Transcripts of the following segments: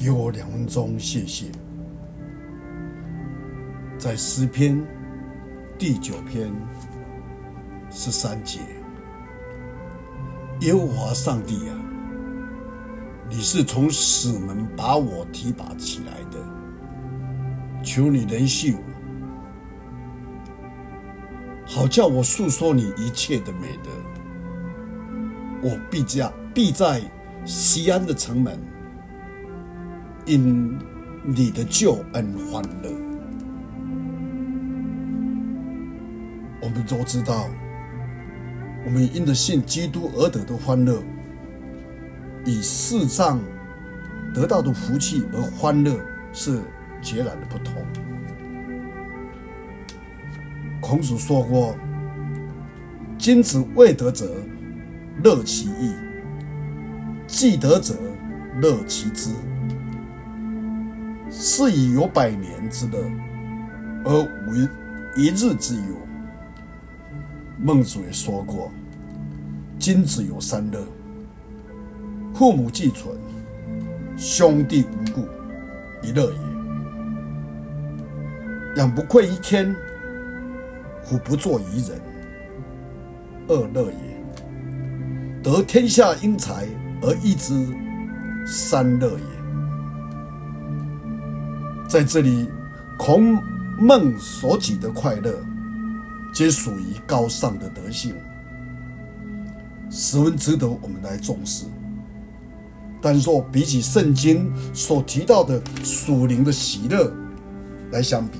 给我两分钟，谢谢。在诗篇第九篇十三节，耶和华上帝啊，你是从死门把我提拔起来的，求你怜恤我，好叫我述说你一切的美德。我必在必在西安的城门，因你的救恩欢乐。我们都知道，我们因着信基督而得的欢乐，与世上得到的福气而欢乐是截然的不同。孔子说过：“君子未得者，乐其意；既得者，乐其知。是以有百年之乐，而无一日之忧。”孟子也说过：“君子有三乐，父母既存，兄弟无故，一乐也。养不愧于天，俯不作于人，二乐也。得天下英才而易之，三乐也。”在这里，孔孟所举的快乐。皆属于高尚的德性，十分值得我们来重视。但若比起圣经所提到的属灵的喜乐来相比，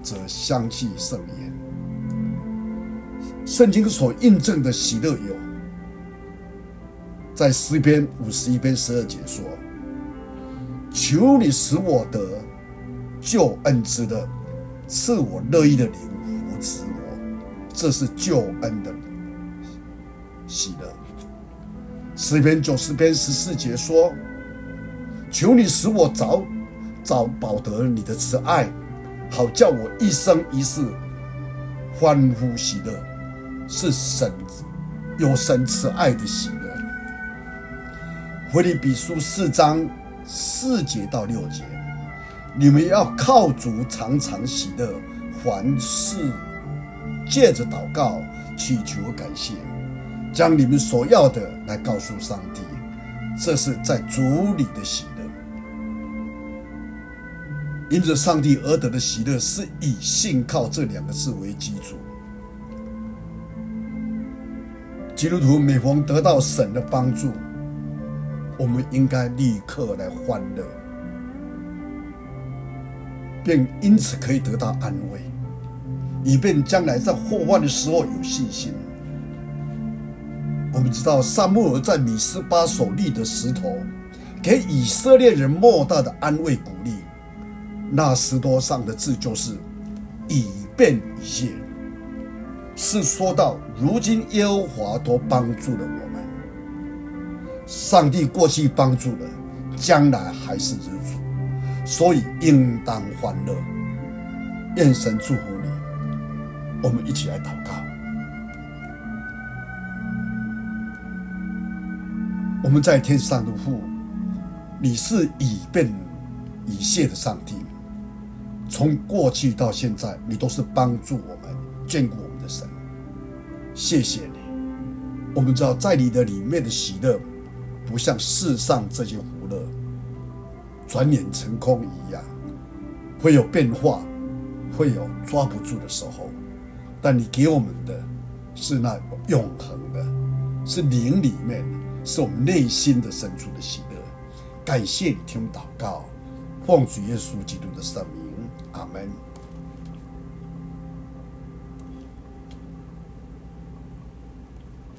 则相去甚远。圣经所印证的喜乐有，在诗篇五十一篇十二节说：“求你使我得救恩之乐，赐我乐意的灵。”这是救恩的喜乐。诗篇九十篇十四节说：“求你使我早早保得你的慈爱，好叫我一生一世欢呼喜乐。”是神有神慈爱的喜乐。腓立比书四章四节到六节，你们要靠主常常喜乐，凡事。借着祷告、祈求、感谢，将你们所要的来告诉上帝，这是在主里的喜乐。因着上帝而得的喜乐，是以信靠这两个字为基础。基督徒每逢得到神的帮助，我们应该立刻来欢乐，便因此可以得到安慰。以便将来在祸患的时候有信心。我们知道，撒母耳在米斯巴所立的石头，给以色列人莫大的安慰鼓励。那石头上的字就是“以便以谢”，是说到如今耶和华都帮助了我们。上帝过去帮助了，将来还是如此，所以应当欢乐。愿神祝福你。我们一起来祷告。我们在天上的父，你是以便以谢的上帝。从过去到现在，你都是帮助我们、眷顾我们的神。谢谢你。我们知道，在你的里面的喜乐，不像世上这些，转眼成空一样，会有变化，会有抓不住的时候。但你给我们的是那永恒的，是灵里面，是我们内心的深处的喜乐。感谢你听祷告，奉主耶稣基督的圣名，阿门。